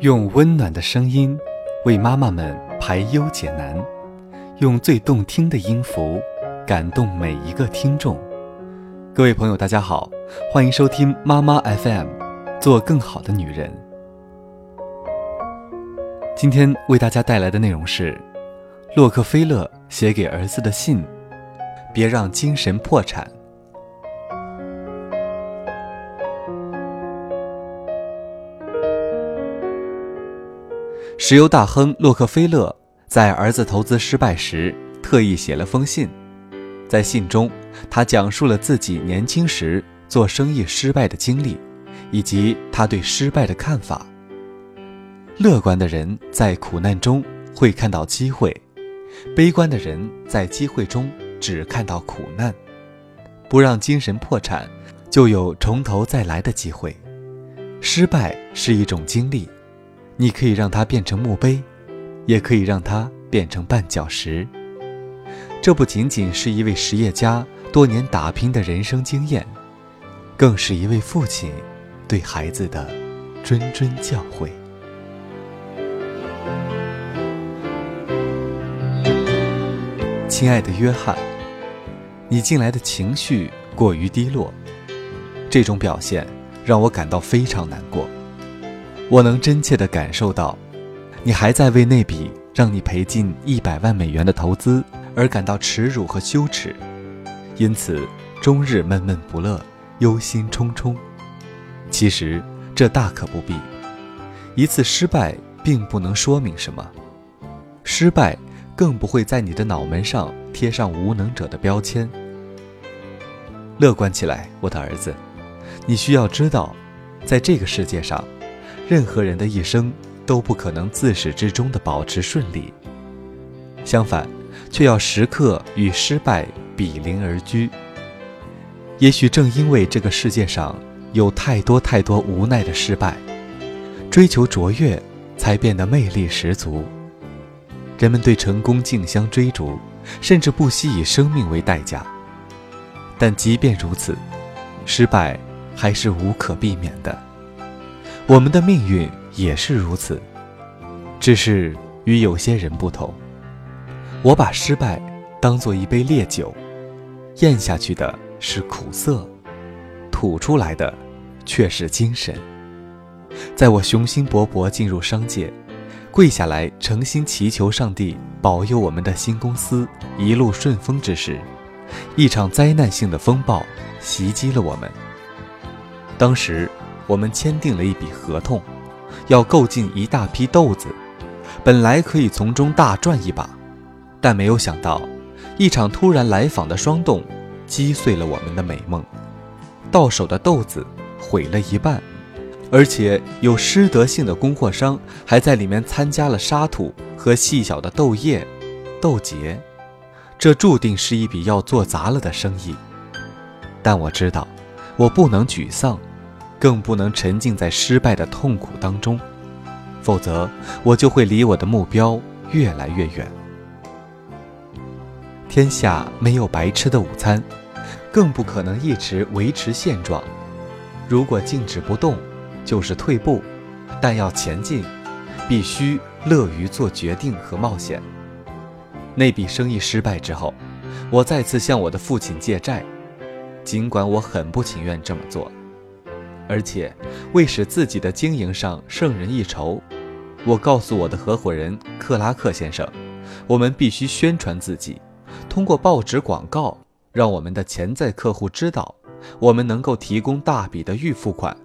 用温暖的声音为妈妈们排忧解难，用最动听的音符感动每一个听众。各位朋友，大家好，欢迎收听妈妈 FM，做更好的女人。今天为大家带来的内容是洛克菲勒写给儿子的信：别让精神破产。石油大亨洛克菲勒在儿子投资失败时，特意写了封信。在信中，他讲述了自己年轻时做生意失败的经历，以及他对失败的看法。乐观的人在苦难中会看到机会，悲观的人在机会中只看到苦难。不让精神破产，就有从头再来的机会。失败是一种经历。你可以让它变成墓碑，也可以让它变成绊脚石。这不仅仅是一位实业家多年打拼的人生经验，更是一位父亲对孩子的谆谆教诲。亲爱的约翰，你近来的情绪过于低落，这种表现让我感到非常难过。我能真切地感受到，你还在为那笔让你赔进一百万美元的投资而感到耻辱和羞耻，因此终日闷闷不乐、忧心忡忡。其实这大可不必，一次失败并不能说明什么，失败更不会在你的脑门上贴上无能者的标签。乐观起来，我的儿子，你需要知道，在这个世界上。任何人的一生都不可能自始至终的保持顺利，相反，却要时刻与失败比邻而居。也许正因为这个世界上有太多太多无奈的失败，追求卓越才变得魅力十足。人们对成功竞相追逐，甚至不惜以生命为代价。但即便如此，失败还是无可避免的。我们的命运也是如此，只是与有些人不同。我把失败当做一杯烈酒，咽下去的是苦涩，吐出来的却是精神。在我雄心勃勃进入商界，跪下来诚心祈求上帝保佑我们的新公司一路顺风之时，一场灾难性的风暴袭击了我们。当时。我们签订了一笔合同，要购进一大批豆子，本来可以从中大赚一把，但没有想到，一场突然来访的霜冻击碎了我们的美梦。到手的豆子毁了一半，而且有失德性的供货商还在里面参加了沙土和细小的豆叶、豆结，这注定是一笔要做砸了的生意。但我知道，我不能沮丧。更不能沉浸在失败的痛苦当中，否则我就会离我的目标越来越远。天下没有白吃的午餐，更不可能一直维持现状。如果静止不动，就是退步；但要前进，必须乐于做决定和冒险。那笔生意失败之后，我再次向我的父亲借债，尽管我很不情愿这么做。而且，为使自己的经营上胜人一筹，我告诉我的合伙人克拉克先生，我们必须宣传自己，通过报纸广告，让我们的潜在客户知道，我们能够提供大笔的预付款，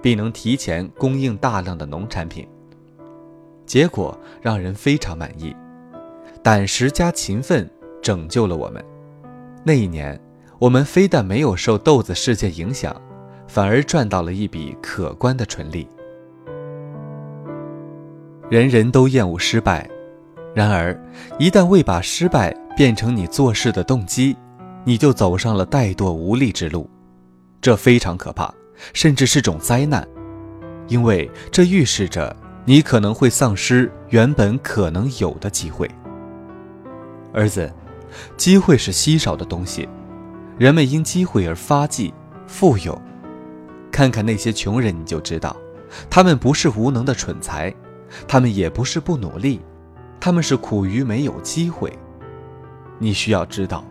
并能提前供应大量的农产品。结果让人非常满意，胆识加勤奋拯救了我们。那一年，我们非但没有受豆子事件影响。反而赚到了一笔可观的纯利。人人都厌恶失败，然而一旦未把失败变成你做事的动机，你就走上了怠惰无力之路。这非常可怕，甚至是种灾难，因为这预示着你可能会丧失原本可能有的机会。儿子，机会是稀少的东西，人们因机会而发迹、富有。看看那些穷人，你就知道，他们不是无能的蠢材，他们也不是不努力，他们是苦于没有机会。你需要知道，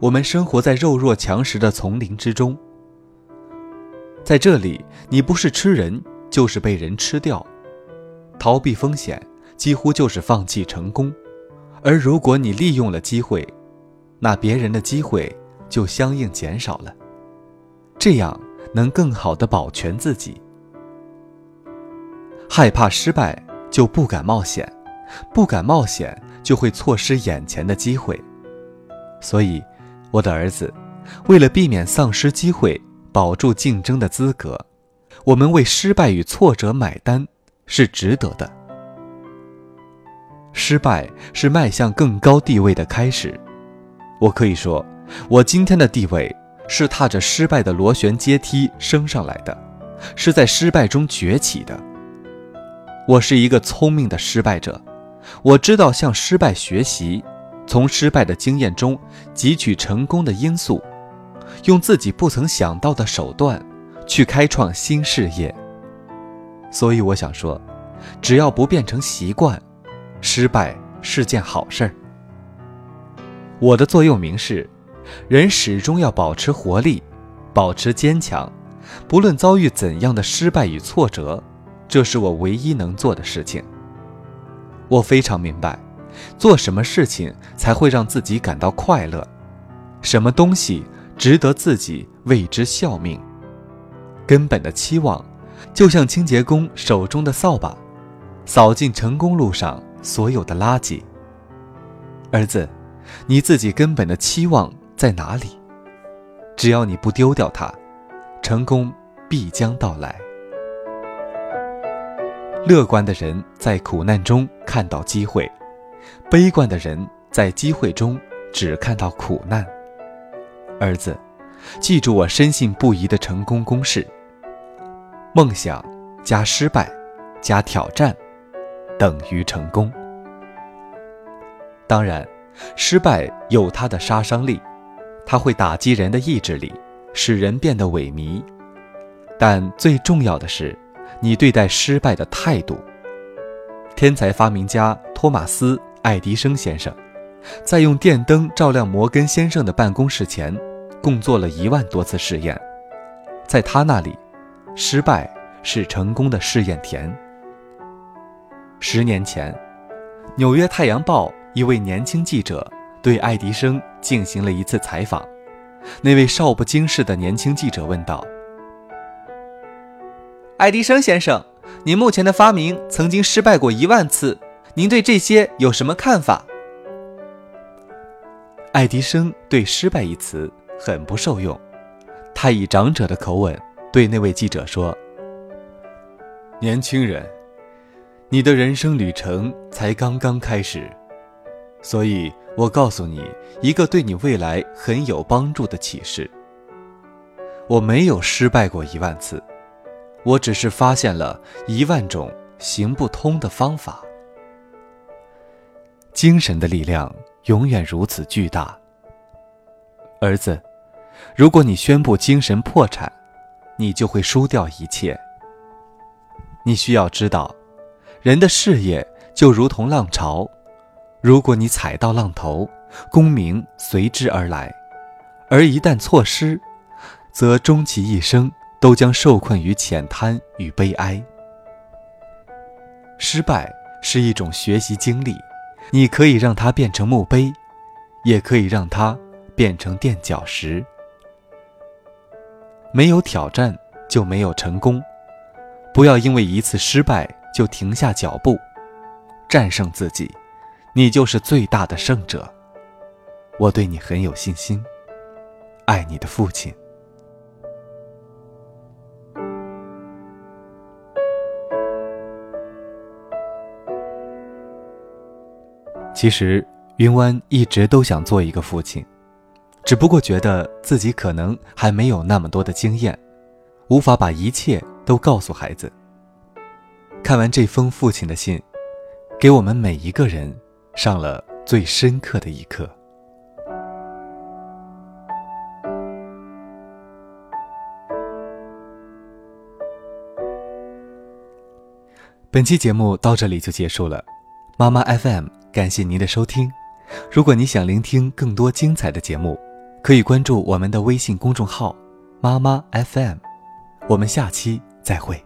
我们生活在肉弱强食的丛林之中，在这里，你不是吃人，就是被人吃掉。逃避风险，几乎就是放弃成功。而如果你利用了机会，那别人的机会就相应减少了。这样能更好的保全自己。害怕失败就不敢冒险，不敢冒险就会错失眼前的机会。所以，我的儿子，为了避免丧失机会，保住竞争的资格，我们为失败与挫折买单是值得的。失败是迈向更高地位的开始。我可以说，我今天的地位是踏着失败的螺旋阶梯升上来的，是在失败中崛起的。我是一个聪明的失败者，我知道向失败学习。从失败的经验中汲取成功的因素，用自己不曾想到的手段去开创新事业。所以我想说，只要不变成习惯，失败是件好事儿。我的座右铭是：人始终要保持活力，保持坚强，不论遭遇怎样的失败与挫折，这是我唯一能做的事情。我非常明白。做什么事情才会让自己感到快乐？什么东西值得自己为之效命？根本的期望，就像清洁工手中的扫把，扫尽成功路上所有的垃圾。儿子，你自己根本的期望在哪里？只要你不丢掉它，成功必将到来。乐观的人在苦难中看到机会。悲观的人在机会中只看到苦难。儿子，记住我深信不疑的成功公式：梦想加失败加挑战等于成功。当然，失败有它的杀伤力，它会打击人的意志力，使人变得萎靡。但最重要的是，你对待失败的态度。天才发明家托马斯。爱迪生先生在用电灯照亮摩根先生的办公室前，共做了一万多次试验。在他那里，失败是成功的试验田。十年前，《纽约太阳报》一位年轻记者对爱迪生进行了一次采访。那位少不经事的年轻记者问道：“爱迪生先生，您目前的发明曾经失败过一万次。”您对这些有什么看法？爱迪生对“失败”一词很不受用，他以长者的口吻对那位记者说：“年轻人，你的人生旅程才刚刚开始，所以我告诉你一个对你未来很有帮助的启示。我没有失败过一万次，我只是发现了一万种行不通的方法。”精神的力量永远如此巨大，儿子。如果你宣布精神破产，你就会输掉一切。你需要知道，人的事业就如同浪潮，如果你踩到浪头，功名随之而来；而一旦错失，则终其一生都将受困于浅滩与悲哀。失败是一种学习经历。你可以让它变成墓碑，也可以让它变成垫脚石。没有挑战就没有成功，不要因为一次失败就停下脚步，战胜自己，你就是最大的胜者。我对你很有信心，爱你的父亲。其实，云湾一直都想做一个父亲，只不过觉得自己可能还没有那么多的经验，无法把一切都告诉孩子。看完这封父亲的信，给我们每一个人上了最深刻的一课。本期节目到这里就结束了，妈妈 FM 感谢您的收听。如果你想聆听更多精彩的节目，可以关注我们的微信公众号“妈妈 FM”。我们下期再会。